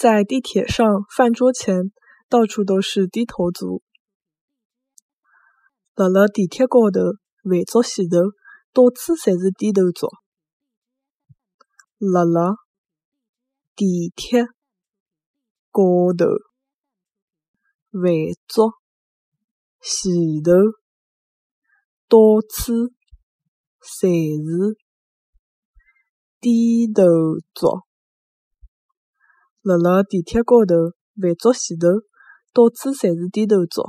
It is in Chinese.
在地铁上、饭桌前，到处都是低头族。辣辣地铁高头，饭桌前头，到处侪是低头族。辣辣地铁高头，饭桌前头，到处侪是低头族。辣辣地铁高头，饭桌前头，到处侪是低头族。